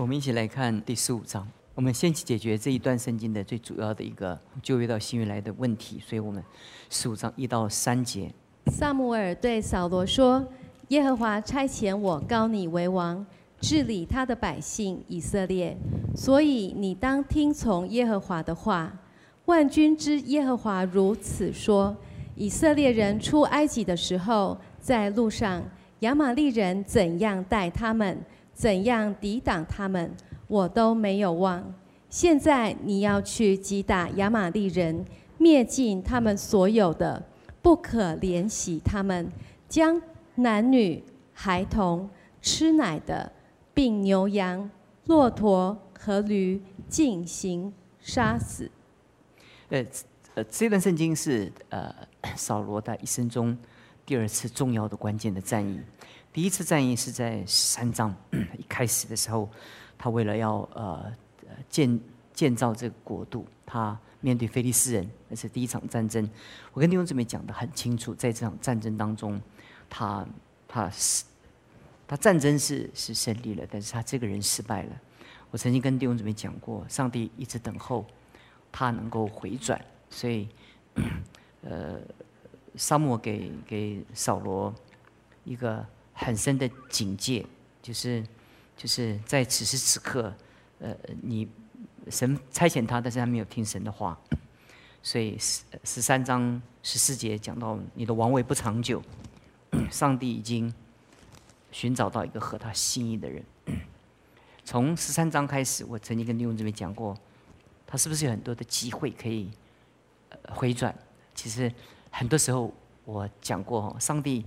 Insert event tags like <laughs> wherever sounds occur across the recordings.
我们一起来看第十五章。我们先去解决这一段圣经的最主要的一个旧约到新约来的问题。所以我们十五章一到三节。萨姆尔对扫罗说：“耶和华差遣我高你为王，治理他的百姓以色列，所以你当听从耶和华的话。万军之耶和华如此说：以色列人出埃及的时候，在路上亚玛利人怎样待他们？”怎样抵挡他们，我都没有忘。现在你要去击打亚玛利人，灭尽他们所有的，不可怜惜他们，将男女孩童、吃奶的，并牛羊、骆驼和驴进行杀死。呃呃，这段圣经是呃扫罗在一生中第二次重要的关键的战役。第一次战役是在三章 <clears throat> 一开始的时候，他为了要呃建建造这个国度，他面对菲利斯人，那是第一场战争。我跟弟兄姊妹讲的很清楚，在这场战争当中，他他是他战争是是胜利了，但是他这个人失败了。我曾经跟弟兄姊妹讲过，上帝一直等候他能够回转，所以 <clears throat> 呃，沙漠给给扫罗一个。很深的警戒，就是就是在此时此刻，呃，你神差遣他，但是他没有听神的话，所以十十三章十四节讲到你的王位不长久，<clears throat> 上帝已经寻找到一个合他心意的人。从十三章开始，我曾经跟弟兄这边讲过，他是不是有很多的机会可以回转？其实很多时候我讲过，上帝。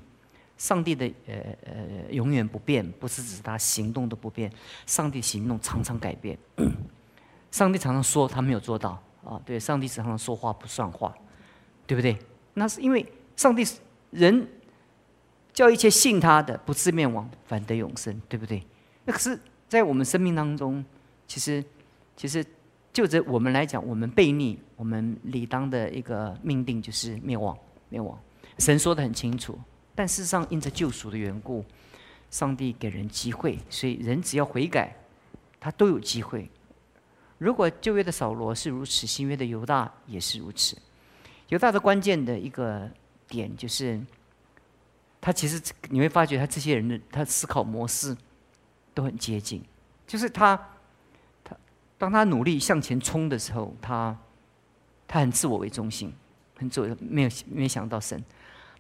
上帝的呃呃永远不变，不是指他行动的不变，上帝行动常常改变。<coughs> 上帝常常说他没有做到啊，对，上帝常常说话不算话，对不对？那是因为上帝人叫一切信他的不自灭亡，反得永生，对不对？那可是，在我们生命当中，其实其实就着我们来讲，我们悖逆，我们理当的一个命定就是灭亡，灭亡。神说的很清楚。但事实上，因着救赎的缘故，上帝给人机会，所以人只要悔改，他都有机会。如果旧约的扫罗是如此，新约的犹大也是如此。犹大的关键的一个点就是，他其实你会发觉，他这些人的他思考模式都很接近，就是他他当他努力向前冲的时候，他他很自我为中心，很自我，没有没想到神。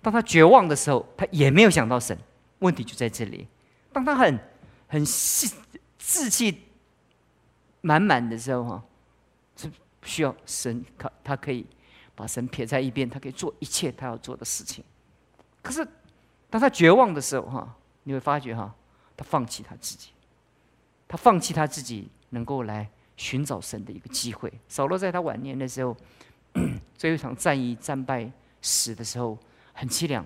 当他绝望的时候，他也没有想到神。问题就在这里。当他很很气志气满满的时候，哈，是需要神，他他可以把神撇在一边，他可以做一切他要做的事情。可是当他绝望的时候，哈，你会发觉，哈，他放弃他自己，他放弃他自己能够来寻找神的一个机会。扫罗在他晚年的时候，<coughs> 最后一场战役战败死的时候。很凄凉，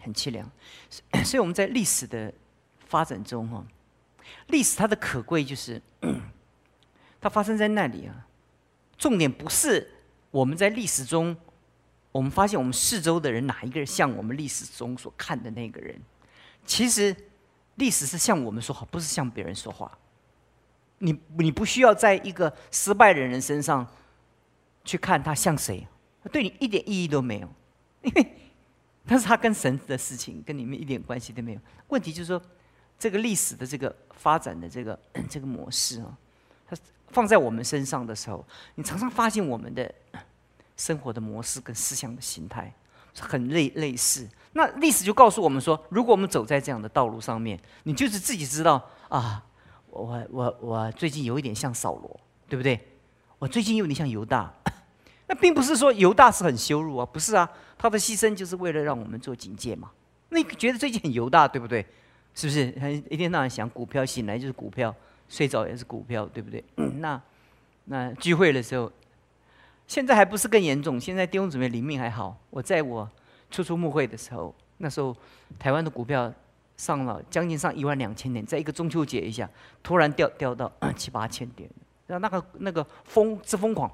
很凄凉，<coughs> 所以我们在历史的发展中，哈，历史它的可贵就是，<coughs> 它发生在那里啊。重点不是我们在历史中，我们发现我们四周的人哪一个人像我们历史中所看的那个人。其实历史是向我们说话，不是向别人说话。你你不需要在一个失败的人身上去看他像谁，对你一点意义都没有。<laughs> 因为但是他跟神的事情，跟你们一点关系都没有。问题就是说，这个历史的这个发展的这个 <clears throat> 这个模式啊，它放在我们身上的时候，你常常发现我们的生活的模式跟思想的形态很类类似。那历史就告诉我们说，如果我们走在这样的道路上面，你就是自己知道啊，我我我最近有一点像扫罗，对不对？我最近有点像犹大。<clears throat> <laughs> 那并不是说犹大是很羞辱啊，不是啊，他的牺牲就是为了让我们做警戒嘛。那你觉得最近很犹大，对不对？是不是？他一天到晚想股票，醒来就是股票，睡着也是股票，对不对？那那聚会的时候，现在还不是更严重？现在弟兄姊妹灵命还好。我在我初出牧会的时候，那时候台湾的股票上了将近上一万两千点，在一个中秋节一下，突然掉掉到七八千点，那那个那个疯之疯狂。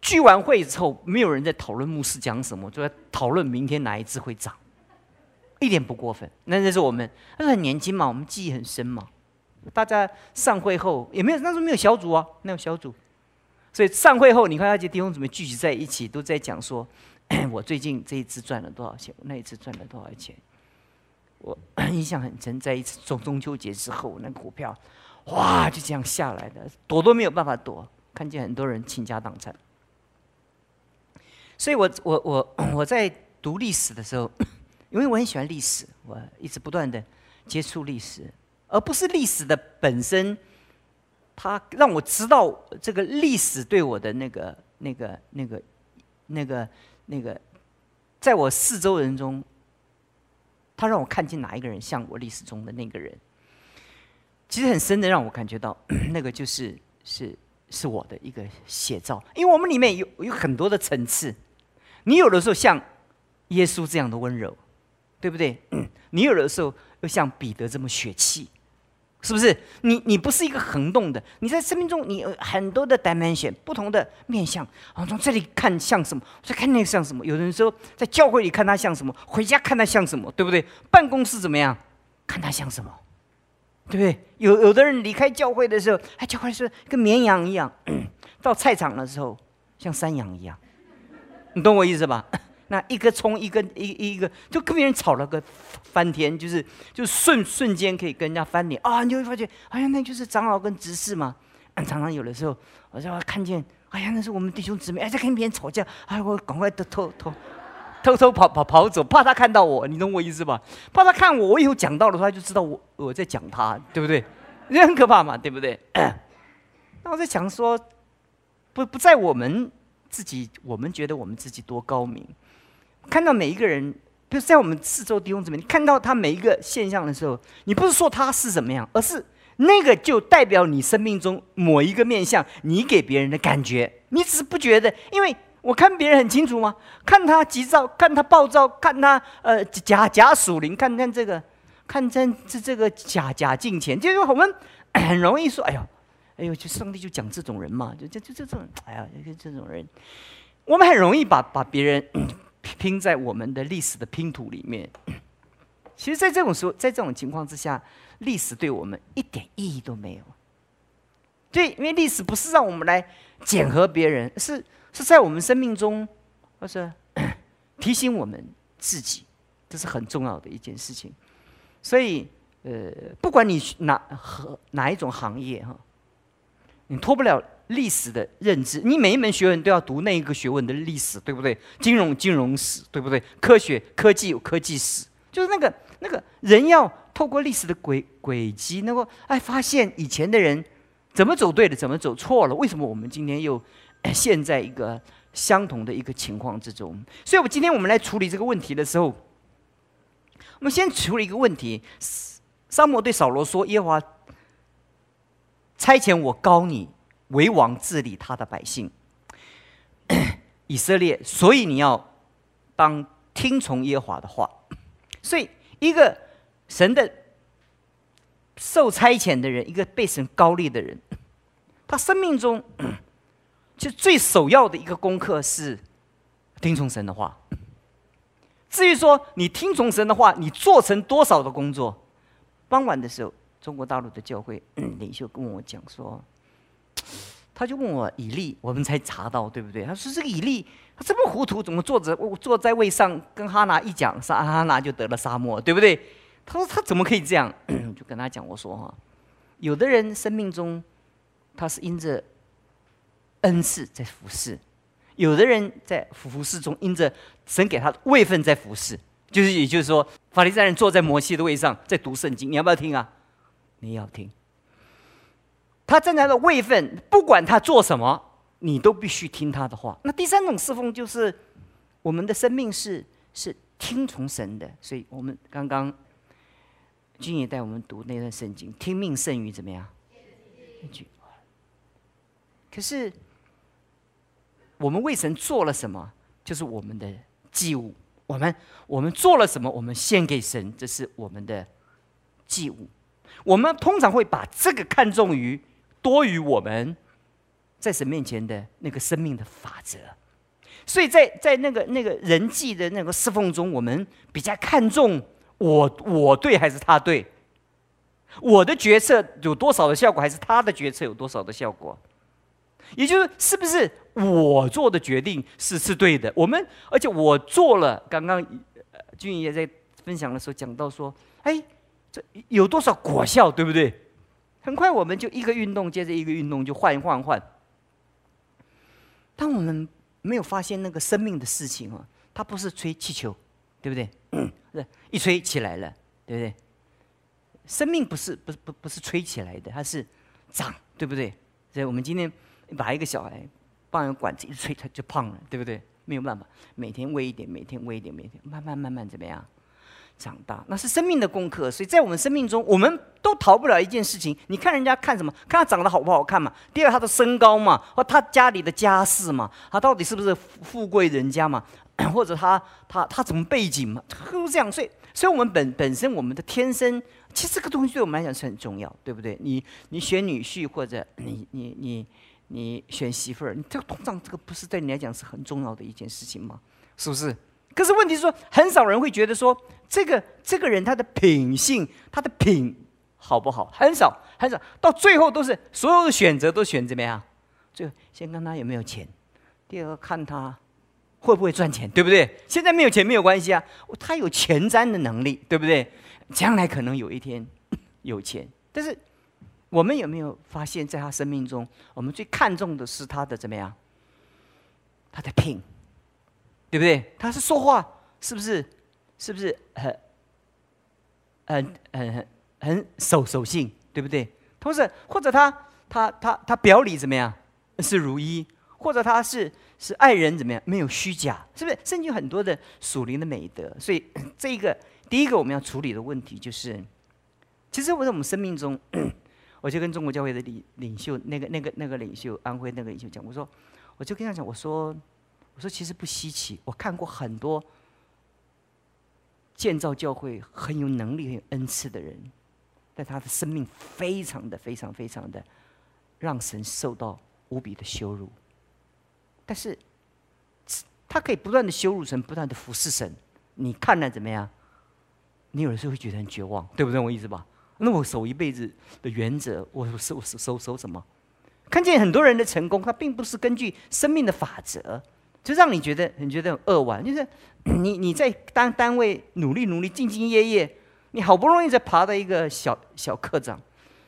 聚完会之后，没有人在讨论牧师讲什么，就在讨论明天哪一只会涨，一点不过分。那那是我们，那是很年轻嘛，我们记忆很深嘛。大家散会后也没有，那时候没有小组啊，没有小组，所以上会后，你看那些弟兄姊妹聚集在一起，都在讲说，<coughs> 我最近这一次赚了多少钱，那一次赚了多少钱。我印象很深，在一次中中秋节之后，那股票哇就这样下来的，躲都没有办法躲，看见很多人倾家荡产。所以我我我 <clears throat> 我在读历史的时候，<clears throat> 因为我很喜欢历史，我一直不断的接触历史。而不是历史的本身，它让我知道这个历史对我的那个、那个、那个、那个、那个，在我四周人中，他让我看见哪一个人像我历史中的那个人。其实很深的让我感觉到，<clears throat> 那个就是是是我的一个写照，因为我们里面有有很多的层次，你有的时候像耶稣这样的温柔，对不对？你有的时候又像彼得这么血气。是不是你？你不是一个恒动的，你在生命中你有很多的 dimension，不同的面相。啊，从这里看像什么，再看那个像什么。有人说在教会里看他像什么，回家看他像什么，对不对？办公室怎么样，看他像什么，对不对？有有的人离开教会的时候，哎，教会是跟绵羊一样；到菜场的时候，像山羊一样。你懂我意思吧？<laughs> 那一个葱，一个一一个，就跟别人吵了个翻天，就是就瞬瞬间可以跟人家翻脸啊！你就会发觉，哎呀，那就是长老跟执事嘛。常常有的时候，我就看见，哎呀，那是我们弟兄姊妹，哎，在跟别人吵架，哎，我赶快偷偷偷偷偷跑跑跑走，怕他看到我，你懂我意思吧？怕他看我，我以后讲到的时候，他就知道我我在讲他，对不对？这很可怕嘛，对不对？<coughs> 那我在想说，不不在我们自己，我们觉得我们自己多高明。看到每一个人，比如在我们四周弟兄姊妹，你看到他每一个现象的时候，你不是说他是怎么样，而是那个就代表你生命中某一个面相，你给别人的感觉，你只是不觉得，因为我看别人很清楚吗？看他急躁，看他暴躁，看他呃假假属灵，看看这个，看这这这个假假敬虔，就是我们很容易说，哎呦，哎呦，就上帝就讲这种人嘛，就就就这种，哎呀，就这种人，我们很容易把把别人。<coughs> 拼在我们的历史的拼图里面。其实，在这种时候，在这种情况之下，历史对我们一点意义都没有。对，因为历史不是让我们来检核别人，是是在我们生命中，或是 <coughs> 提醒我们自己，这是很重要的一件事情。所以，呃，不管你哪和哪一种行业哈，你脱不了。历史的认知，你每一门学问都要读那一个学问的历史，对不对？金融金融史，对不对？科学科技有科技史，就是那个那个人要透过历史的轨轨迹，能够哎发现以前的人怎么走对了，怎么走错了，为什么我们今天又陷在一个相同的一个情况之中？所以，我今天我们来处理这个问题的时候，我们先处理一个问题。沙摩对扫罗说：“耶和华差遣我高你。”为王治理他的百姓，<coughs> 以色列，所以你要当听从耶和华的话。所以，一个神的受差遣的人，一个被神高立的人，他生命中 <coughs> 就最首要的一个功课是听从神的话。至于说你听从神的话，你做成多少的工作？傍晚的时候，中国大陆的教会领袖跟我讲说。<tsk> 他就问我以利，我们才查到，对不对？他说这个以利他这么糊涂，怎么坐着坐在位上，跟哈拿一讲，沙哈拿就得了沙漠，对不对？他说他怎么可以这样？<clears throat> 就跟他讲，我说哈，有的人生命中他是因着恩赐在服侍，有的人在服侍中因着神给他的位分在服侍，就是也就是说，法利赛人坐在摩西的位上在读圣经，你要不要听啊？你要听。他站在的位分，不管他做什么，你都必须听他的话。那第三种侍奉就是，我们的生命是是听从神的。所以我们刚刚君也带我们读那段圣经，听命胜于怎么样？可是我们为神做了什么？就是我们的祭物。我们我们做了什么？我们献给神，这是我们的祭物。我们通常会把这个看重于。多于我们在神面前的那个生命的法则，所以在在那个那个人际的那个侍奉中，我们比较看重我我对还是他对，我的决策有多少的效果，还是他的决策有多少的效果？也就是，是不是我做的决定是是对的？我们，而且我做了。刚刚君怡也在分享的时候讲到说，哎，这有多少果效，对不对？很快我们就一个运动接着一个运动就换换换。当我们没有发现那个生命的事情啊，它不是吹气球，对不对？是一吹起来了，对不对？生命不是不不不是吹起来的，它是长，对不对？所以我们今天。把一个小孩放个管子一吹，他就胖了，对不对？没有办法，每天喂一点，每天喂一点，每天慢慢慢慢怎么样长大？那是生命的功课。所以在我们生命中，我们都逃不了一件事情。你看人家看什么？看他长得好不好看嘛？第二，他的身高嘛？或他家里的家世嘛？他到底是不是富贵人家嘛？或者他他他怎么背景嘛？都是这样。所以，所以我们本本身我们的天生，其实这个东西对我们来讲是很重要，对不对？你你选女婿，或者你你你。你选媳妇儿，你这个通胀，这个不是对你来讲是很重要的一件事情吗？是不是？可是问题是说，很少人会觉得说，这个这个人他的品性，他的品好不好？很少很少，到最后都是所有的选择都选怎么样？就先看他有没有钱，第二个看他会不会赚钱，对不对？现在没有钱没有关系啊，他有前瞻的能力，对不对？将来可能有一天 <coughs> 有钱，但是。我们有没有发现，在他生命中，我们最看重的是他的怎么样？他的品，对不对？他是说话是不是？是不是很、很、很、很、守守信，对不对？同时或者他他他他表里怎么样？是如一，或者他是是爱人怎么样？没有虚假，是不是？甚至很多的属灵的美德。所以 <clears throat> 这一个第一个我们要处理的问题就是，其实我在我们生命中。<clears throat> 我就跟中国教会的领领袖，那个、那个、那个领袖，安徽那个领袖讲，我说，我就跟他讲，我说，我说其实不稀奇，我看过很多建造教会很有能力、很有恩赐的人，但他的生命非常的、非常、非常的让神受到无比的羞辱。但是，他可以不断的羞辱神，不断的服侍神，你看了怎么样？你有的时候会觉得很绝望，对不对？我意思吧？那我守一辈子的原则，我守守守守什么？看见很多人的成功，他并不是根据生命的法则，就让你觉得你觉得很扼腕。就是 <coughs> 你你在单单位努力努力兢兢业业，你好不容易才爬到一个小小科长，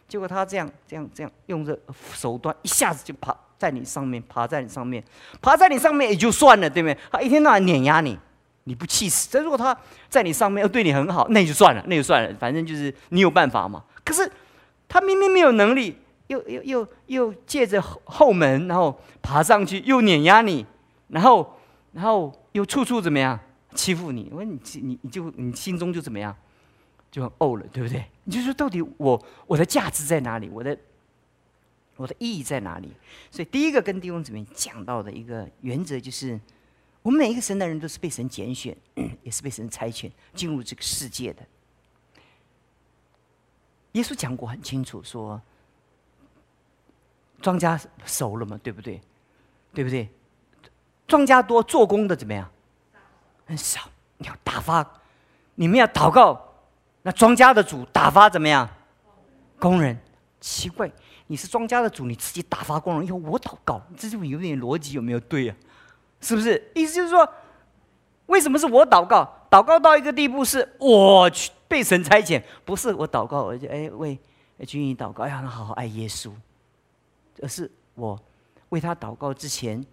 结果他这样这样这样用着手段，一下子就爬在你上面，爬在你上面，爬在你上面也就算了，对不对？他一天到晚碾压你。你不气死？但如果他在你上面又对你很好，那就算了，那就算了，反正就是你有办法嘛。可是他明明没有能力，又又又又借着后门，然后爬上去，又碾压你，然后然后又处处怎么样欺负你？我你你你就你心中就怎么样，就很怄了，对不对？你就说到底我我的价值在哪里？我的我的意义在哪里？所以第一个跟弟兄姊妹讲到的一个原则就是。我们每一个神的人都是被神拣选，也是被神差遣进入这个世界的。耶稣讲过很清楚，说庄稼熟了嘛，对不对？对不对？庄稼多，做工的怎么样？很少。你要打发，你们要祷告，那庄稼的主打发怎么样？工人。奇怪，你是庄稼的主，你自己打发工人，以后我祷告，这就有点逻辑有没有对呀？是不是？意思就是说，为什么是我祷告？祷告到一个地步，是我去被神差遣，不是我祷告，而且哎为君怡祷告，要他好好爱耶稣，而是我为他祷告之前，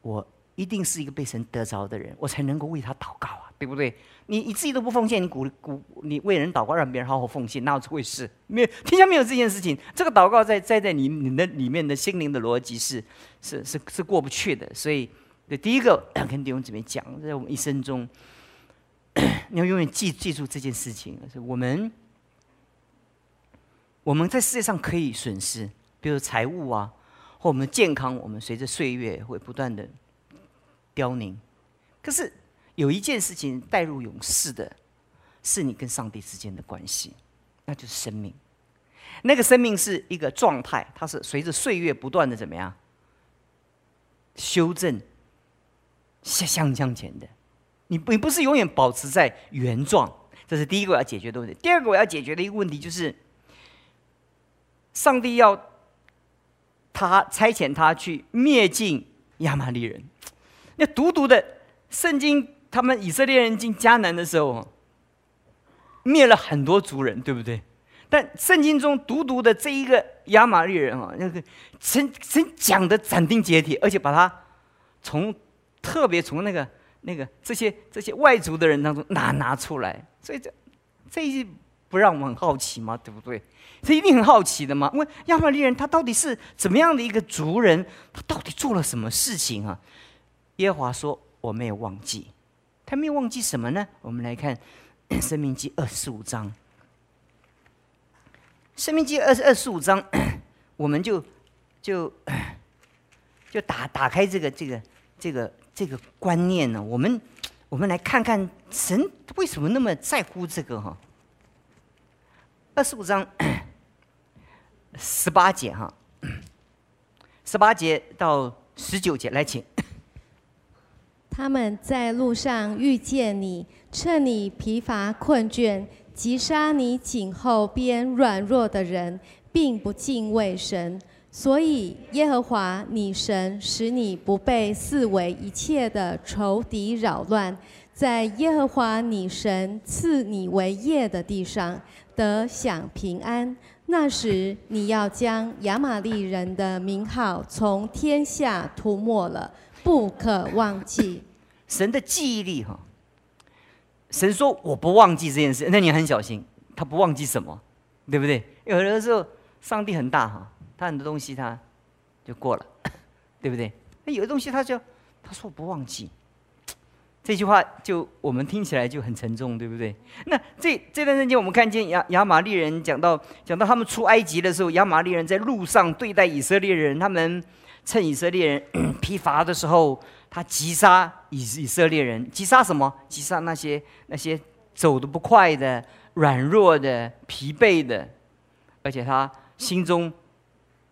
我一定是一个被神得着的人，我才能够为他祷告啊，对不对？你你自己都不奉献，你鼓鼓你为人祷告，让别人好好奉献，那回事？没有天下没有这件事情。这个祷告在在在你你的里面的心灵的逻辑是是是是过不去的，所以。对，第一个 <coughs> 跟弟兄姊妹讲，在我们一生中，<coughs> 你要永远记记住这件事情：是我们我们在世界上可以损失，比如财务啊，或我们的健康，我们随着岁月会不断的凋零。可是有一件事情带入永世的，是你跟上帝之间的关系，那就是生命。那个生命是一个状态，它是随着岁月不断的怎么样修正。向向向前的，你你不是永远保持在原状，这是第一个我要解决的问题。第二个我要解决的一个问题就是，上帝要他差遣他去灭尽亚玛利人。那独独的圣经，他们以色列人进迦南的时候，灭了很多族人，对不对？但圣经中独独的这一个亚玛利人啊，那个神神讲的斩钉截铁，而且把他从特别从那个那个这些这些外族的人当中拿拿出来，所以这这一不让我们很好奇吗？对不对？这一定很好奇的嘛？问亚玛利人他到底是怎么样的一个族人？他到底做了什么事情啊？耶和华说：“我没有忘记，他没有忘记什么呢？我们来看《生命记》二十五章，《生命记》二十二十五章，我们就就就打打开这个这个这个这个观念呢。我们我们来看看神为什么那么在乎这个哈？二十五章 <coughs> 十八节哈，十八节到十九节，来请。”他们在路上遇见你，趁你疲乏困倦，击杀你颈后边软弱的人，并不敬畏神。所以耶和华你神使你不被四围一切的仇敌扰乱，在耶和华你神赐你为业的地上得享平安。那时你要将亚玛利人的名号从天下涂抹了。不可忘记神的记忆力哈。神说我不忘记这件事，那你很小心，他不忘记什么，对不对？有的时候上帝很大哈，他很多东西他就过了，<laughs> 对不对？那有的东西他就他说不忘记，这句话就我们听起来就很沉重，对不对？那这这段时间我们看见亚亚玛利人讲到讲到他们出埃及的时候，亚玛利人在路上对待以色列人，他们。趁以色列人 <clears throat> 疲乏的时候，他击杀以以色列人，击杀什么？击杀那些那些走得不快的、软弱的、疲惫的，而且他心中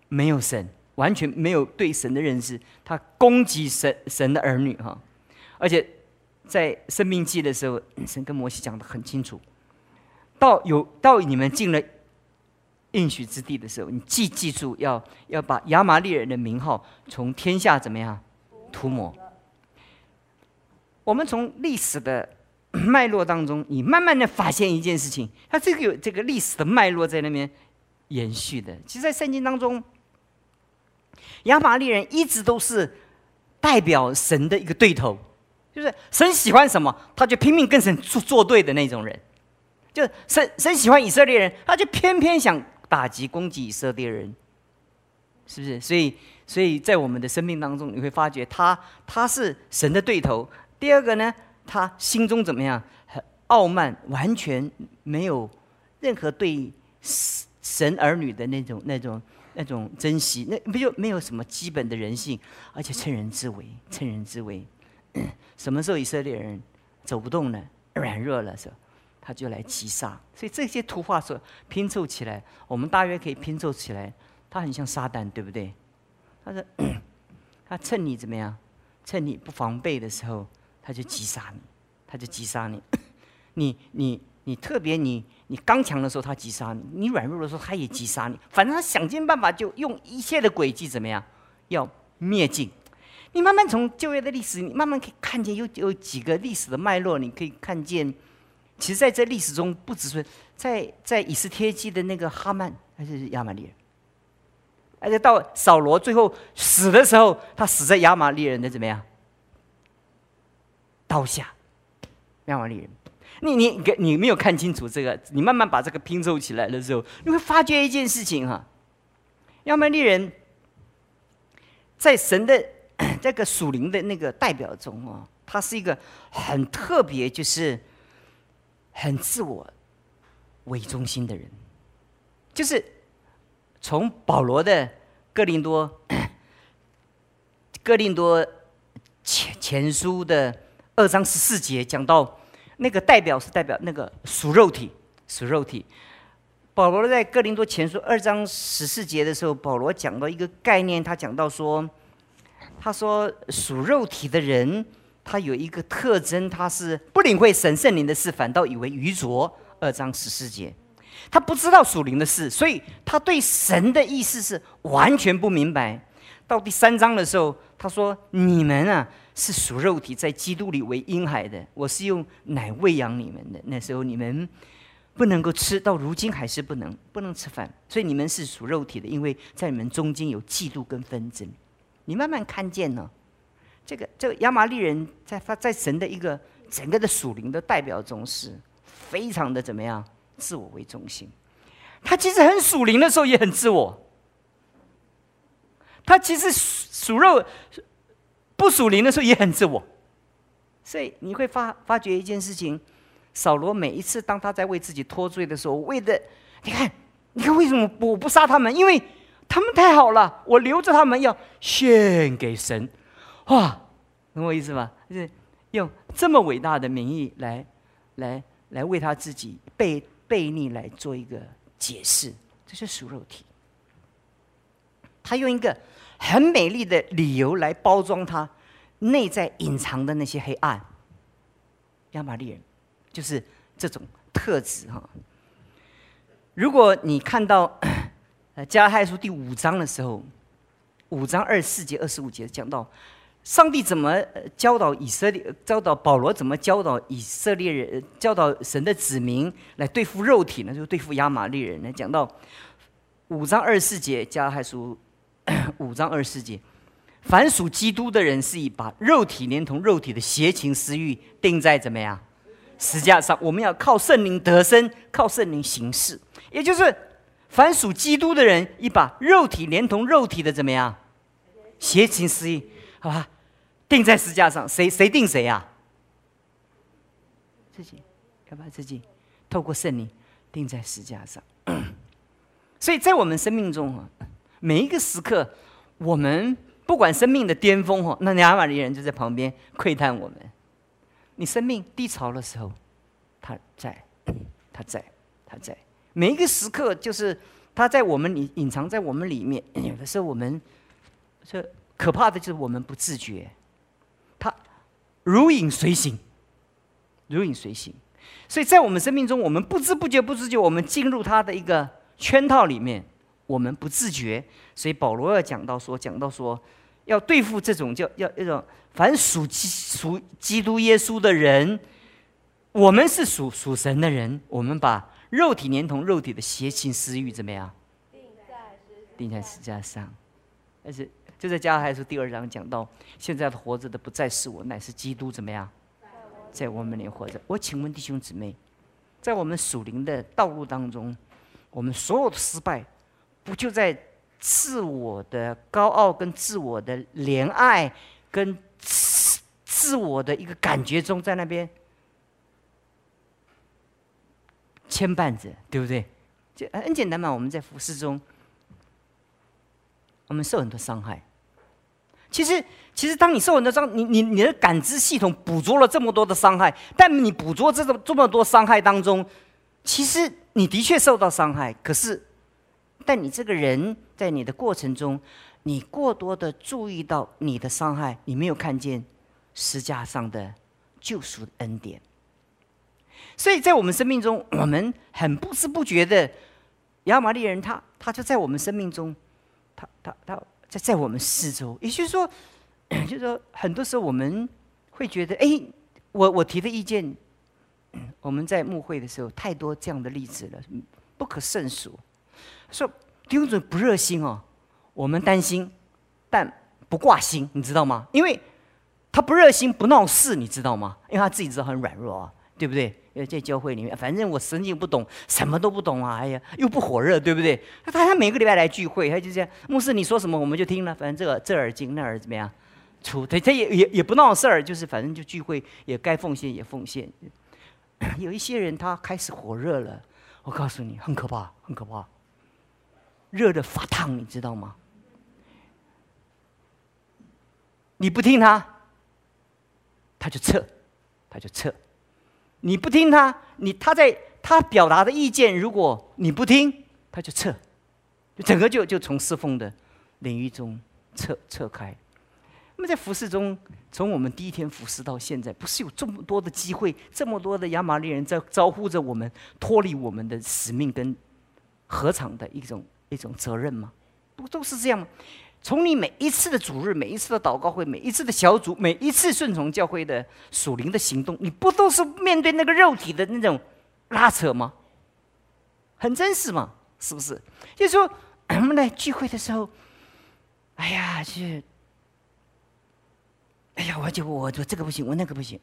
没有神，完全没有对神的认识。他攻击神神的儿女哈，而且在生命记的时候，神跟摩西讲的很清楚，到有到你们进了。应许之地的时候，你记记住要要把亚玛利人的名号从天下怎么样涂抹？我们从历史的 <coughs> 脉络当中，你慢慢的发现一件事情，它这个有这个历史的脉络在那边延续的。其实，在圣经当中，亚玛利人一直都是代表神的一个对头，就是神喜欢什么，他就拼命跟神作作对的那种人。就神神喜欢以色列人，他就偏偏想。打击攻击以色列人，是不是？所以，所以在我们的生命当中，你会发觉他他是神的对头。第二个呢，他心中怎么样？很傲慢，完全没有任何对神儿女的那种那种那种珍惜，那不就没有什么基本的人性？而且趁人之危，趁人之危。<coughs> 什么时候以色列人走不动了，软弱了是？他就来击杀，所以这些图画所拼凑起来，我们大约可以拼凑起来，他很像撒旦，对不对？他说，<clears throat> 他趁你怎么样，趁你不防备的时候，他就击杀你，他就击杀你。<clears throat> 你你你特别你你刚强的时候，他击杀你；你软弱的时候，他也击杀你。反正他想尽办法，就用一切的诡计怎么样，要灭尽。你慢慢从旧约的历史，你慢慢可以看见有有几个历史的脉络，你可以看见。其实，在这历史中，不只是在在以斯帖记的那个哈曼，还是亚玛利人，而且到扫罗最后死的时候，他死在亚玛利人的怎么样？刀下，亚玛利人。你你你你没有看清楚这个，你慢慢把这个拼凑起来的时候，你会发觉一件事情哈，亚玛利人，在神的 <clears throat> 这个属灵的那个代表中哦，他是一个很特别，就是。很自我为中心的人，就是从保罗的哥林多 <coughs> 哥林多前前书的二章十四节讲到，那个代表是代表那个属肉体，属肉体。保罗在哥林多前书二章十四节的时候，保罗讲到一个概念，他讲到说，他说属肉体的人。他有一个特征，他是不领会神圣灵的事，反倒以为愚拙。二章十四节，他不知道属灵的事，所以他对神的意思是完全不明白。到第三章的时候，他说：“你们啊，是属肉体，在基督里为婴孩的，我是用奶喂养你们的。那时候你们不能够吃到，如今还是不能，不能吃饭。所以你们是属肉体的，因为在你们中间有嫉妒跟纷争。你慢慢看见呢，这个这个亚麻利人在他在神的一个整个的属灵的代表中，是非常的怎么样？自我为中心。他其实很属灵的时候，也很自我。”他其实属肉不属灵的时候也很自我，所以你会发发觉一件事情：扫罗每一次当他在为自己脱罪的时候，为的你看，你看为什么我不杀他们？因为他们太好了，我留着他们要献给神。哇，懂我意思吗？就是用这么伟大的名义来来来为他自己背背逆来做一个解释，这是属肉体。他用一个。很美丽的理由来包装他内在隐藏的那些黑暗。亚玛利人就是这种特质哈。如果你看到呃加太书第五章的时候，五章二十四节、二十五节讲到上帝怎么教导以色列，教导保罗怎么教导以色列人，教导神的子民来对付肉体呢？就对付亚玛利人呢？讲到五章二十四节加太书。<coughs> 五章二十四节，凡属基督的人是以把肉体连同肉体的邪情私欲定在怎么样实际上？我们要靠圣灵得生，靠圣灵行事。也就是凡属基督的人，以把肉体连同肉体的怎么样邪情私欲，好吧，定在石架上。谁谁定谁啊？自己要把自己透过圣灵定在石架上。<clears throat> 所以在我们生命中啊。每一个时刻，我们不管生命的巅峰哈，那亚玛力人就在旁边窥探我们。你生命低潮的时候，他在，他在，他在。每一个时刻，就是他在我们里隐藏在我们里面。有的时候，我们这可怕的就是我们不自觉，他如影随形，如影随形。所以在我们生命中，我们不知不觉、不知觉，我们进入他的一个圈套里面。我们不自觉，所以保罗要讲到说，讲到说，要对付这种叫要一种凡属基属基督耶稣的人，我们是属属神的人，我们把肉体连同肉体的邪情私欲怎么样？钉在十字架上。但是就在加拉太书第二章讲到，现在活着的不再是我，乃是基督怎么样？在我们里活着。我请问弟兄姊妹，在我们属灵的道路当中，我们所有的失败。不就在自我的高傲、跟自我的怜爱、跟自自我的一个感觉中，在那边牵绊着，对不对？就很简单嘛。我们在服饰中，我们受很多伤害。其实，其实当你受很多伤，你你你的感知系统捕捉了这么多的伤害，但你捕捉这种这么多伤害当中，其实你的确受到伤害，可是。但你这个人在你的过程中，你过多的注意到你的伤害，你没有看见石架上的救赎恩典。所以在我们生命中，我们很不知不觉的，亚玛利人他他就在我们生命中，他他他在在我们四周。也就是说，<clears throat> 就是说，很多时候我们会觉得，哎，我我提的意见，我们在幕会的时候太多这样的例子了，不可胜数。说弟兄姊不热心哦，我们担心，但不挂心，你知道吗？因为他不热心不闹事，你知道吗？因为他自己知道很软弱啊，对不对？因为在教会里面，反正我神经不懂，什么都不懂啊，哎呀，又不火热，对不对？他他每个礼拜来聚会，他就这样，牧师你说什么我们就听了，反正这这耳进那耳怎么样？出他他也也也不闹事儿，就是反正就聚会也该奉献也奉献。<coughs> 有一些人他开始火热了，我告诉你很可怕，很可怕。热的发烫，你知道吗？你不听他，他就撤，他就撤。你不听他，你他在他表达的意见，如果你不听，他就撤，就整个就就从侍奉的领域中撤撤开。那么在服侍中，从我们第一天服侍到现在，不是有这么多的机会，这么多的亚玛利人在招呼着我们，脱离我们的使命跟何尝的一种一种责任吗？不都是这样吗？从你每一次的主日，每一次的祷告会，每一次的小组，每一次顺从教会的属灵的行动，你不都是面对那个肉体的那种拉扯吗？很真实嘛，是不是？就是说，我们来聚会的时候，哎呀，去，哎呀，我就我我这个不行，我那个不行。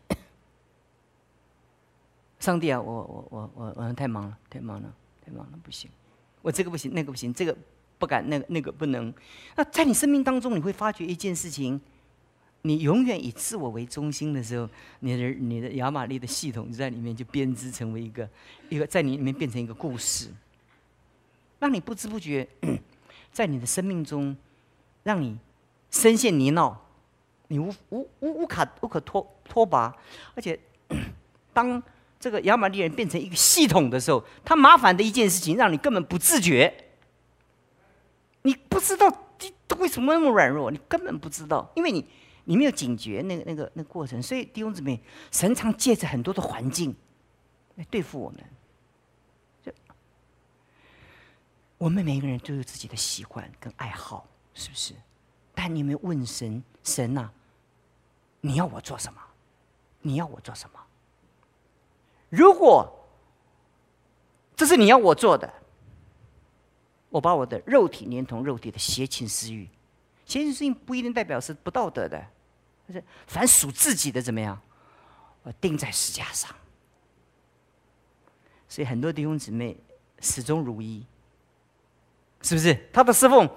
<coughs> 上帝啊，我我我我我太忙了，太忙了，太忙了，不行。我这个不行，那个不行，这个。不敢，那个那个不能。那在你生命当中，你会发觉一件事情：你永远以自我为中心的时候，你的你的亚玛利的系统就在里面就编织成为一个一个，在你里面变成一个故事，让你不知不觉在你的生命中，让你深陷泥淖，你无无无无卡无可脱脱拔。而且，<coughs> 当这个亚玛利人变成一个系统的时候，他麻烦的一件事情，让你根本不自觉。你不知道为什么那么软弱，你根本不知道，因为你你没有警觉那个那个那个过程，所以弟兄姊妹，神常借着很多的环境来对付我们。我们每个人都有自己的喜欢跟爱好，是不是？但你有没有问神？神呐，你要我做什么？你要我做什么？如果这是你要我做的。我把我的肉体连同肉体的邪情私欲，邪情私欲不一定代表是不道德的，是凡属自己的怎么样，我钉在石架上。所以很多弟兄姊妹始终如一，是不是？他的侍奉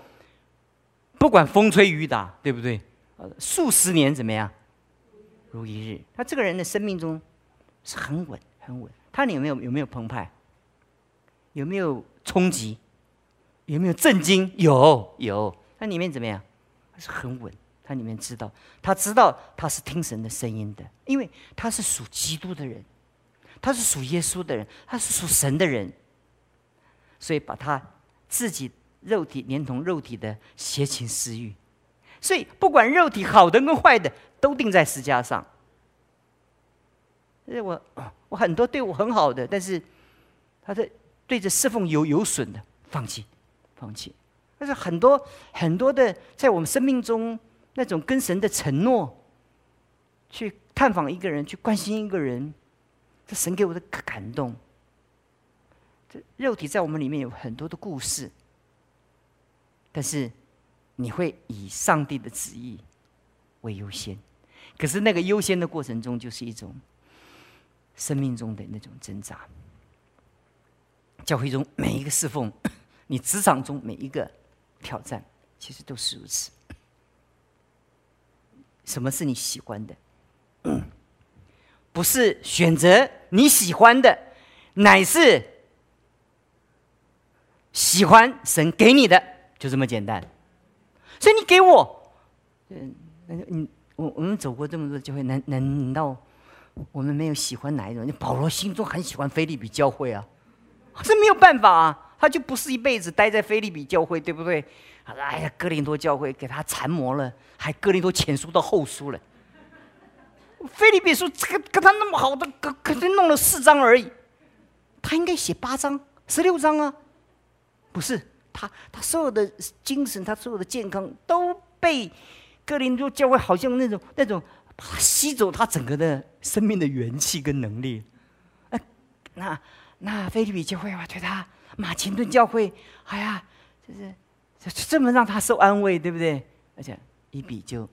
不管风吹雨打，对不对？呃数十年怎么样，如一日。他这个人的生命中是很稳很稳。他有没有有没有澎湃？有没有冲击？有没有震惊？有有，它里面怎么样？它是很稳，它里面知道，他知道他是听神的声音的，因为他是属基督的人，他是属耶稣的人，他是属神的人，所以把他自己肉体连同肉体的邪情私欲，所以不管肉体好的跟坏的，都定在十架上。我我很多对我很好的，但是他在对着侍奉有有损的，放弃。放弃，但是很多很多的，在我们生命中那种跟神的承诺，去探访一个人，去关心一个人，这神给我的感动。这肉体在我们里面有很多的故事，但是你会以上帝的旨意为优先，可是那个优先的过程中，就是一种生命中的那种挣扎。教会中每一个侍奉。你职场中每一个挑战，其实都是如此。什么是你喜欢的？不是选择你喜欢的，乃是喜欢神给你的，就这么简单。所以你给我，嗯，嗯，我我们走过这么多教会，难难道我们没有喜欢哪一种？你保罗心中很喜欢菲利比教会啊，这没有办法啊。他就不是一辈子待在菲利比教会，对不对？他说：“哎呀，哥林多教会给他缠磨了，还哥林多前书到后书了。菲利比书这个跟他那么好的，可可是弄了四章而已，他应该写八章、十六章啊！不是他，他所有的精神，他所有的健康都被哥林多教会好像那种那种吸走他整个的生命的元气跟能力。哎，那那菲利比教会啊，对他。”马其顿教会，哎呀，就是就这么让他受安慰，对不对？而且一笔就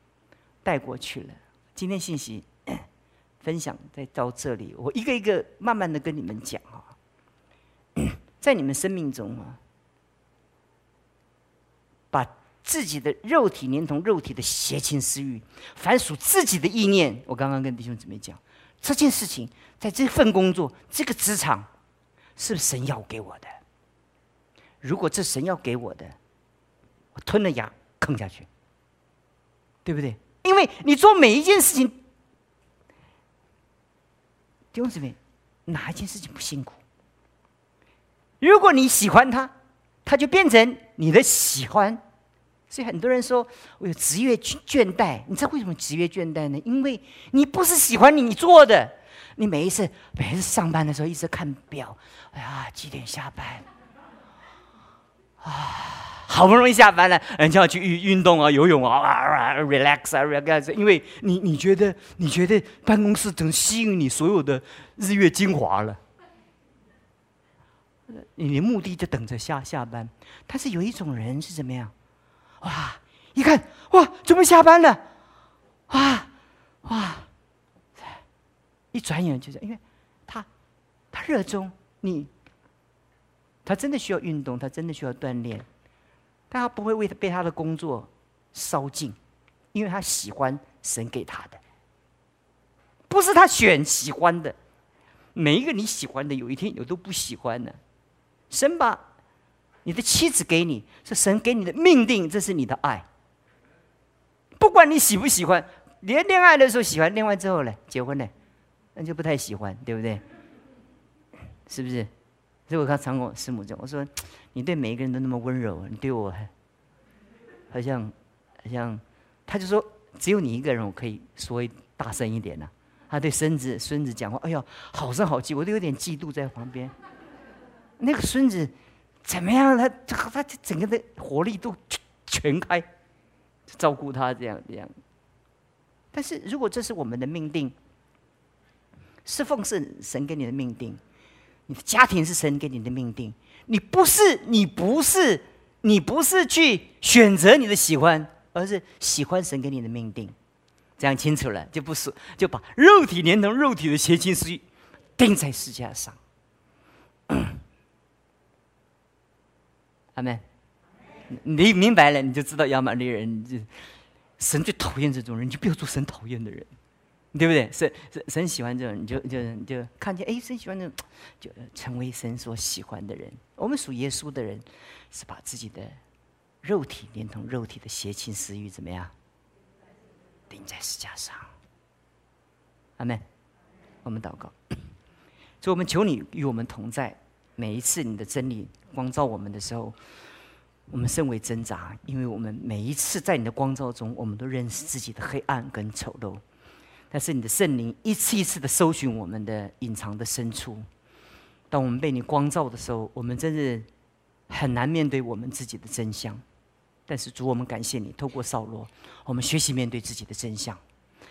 <coughs> 带过去了。今天信息 <coughs> 分享在到这里，我一个一个慢慢的跟你们讲啊，<coughs> 在你们生命中啊，把自己的肉体连同肉体的邪情私欲，凡属自己的意念，我刚刚跟弟兄姊妹讲这件事情，在这份工作这个职场。是神要给我的。如果这神要给我的，我吞了牙啃下去，对不对？因为你做每一件事情，弟兄姊妹，哪一件事情不辛苦？如果你喜欢他，他就变成你的喜欢，所以很多人说我有职业倦怠，你知道为什么职业倦怠呢？因为你不是喜欢你做的，你每一次每一次上班的时候一直看表，哎呀几点下班？啊，好不容易下班了，人家要去运运动啊，游泳啊啊，relax 啊，relax，因为你你觉得你觉得办公室等吸引你所有的日月精华了，你的目的就等着下下班。但是有一种人是怎么样？哇！一看，哇，准备下班了，哇哇！一转眼就是，因为他他热衷你，他真的需要运动，他真的需要锻炼，但他不会为他被他的工作烧尽，因为他喜欢神给他的，不是他选喜欢的。每一个你喜欢的，有一天有都不喜欢的，神把。你的妻子给你是神给你的命定，这是你的爱。不管你喜不喜欢，连恋爱的时候喜欢，恋爱之后呢，结婚呢，那就不太喜欢，对不对？是不是？所以我刚常跟我师母讲，我说你对每一个人都那么温柔，你对我还好像好像，他就说只有你一个人，我可以说大声一点呢。他对孙子孙子讲话，哎呦，好声好气，我都有点嫉妒在旁边。那个孙子。怎么样？他他他整个的活力都全开，照顾他这样这样。但是如果这是我们的命定，侍奉是神给你的命定，你的家庭是神给你的命定，你不是你不是你不是去选择你的喜欢，而是喜欢神给你的命定，这样清楚了，就不是就把肉体连同肉体的邪情私欲钉在石架上。<coughs> 阿门，你明白了，你就知道亚玛力人，神最讨厌这种人，你就不要做神讨厌的人，对不对？神神神喜欢这种，你就就就看见，哎，神喜欢这种，就成为神所喜欢的人。我们属耶稣的人，是把自己的肉体连同肉体的邪情私欲怎么样，钉在石架上。阿门。我们祷告，所以我们求你与我们同在。每一次你的真理光照我们的时候，我们甚为挣扎，因为我们每一次在你的光照中，我们都认识自己的黑暗跟丑陋。但是你的圣灵一次一次的搜寻我们的隐藏的深处，当我们被你光照的时候，我们真是很难面对我们自己的真相。但是主，我们感谢你，透过扫罗，我们学习面对自己的真相。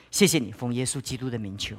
谢谢你，奉耶稣基督的名求。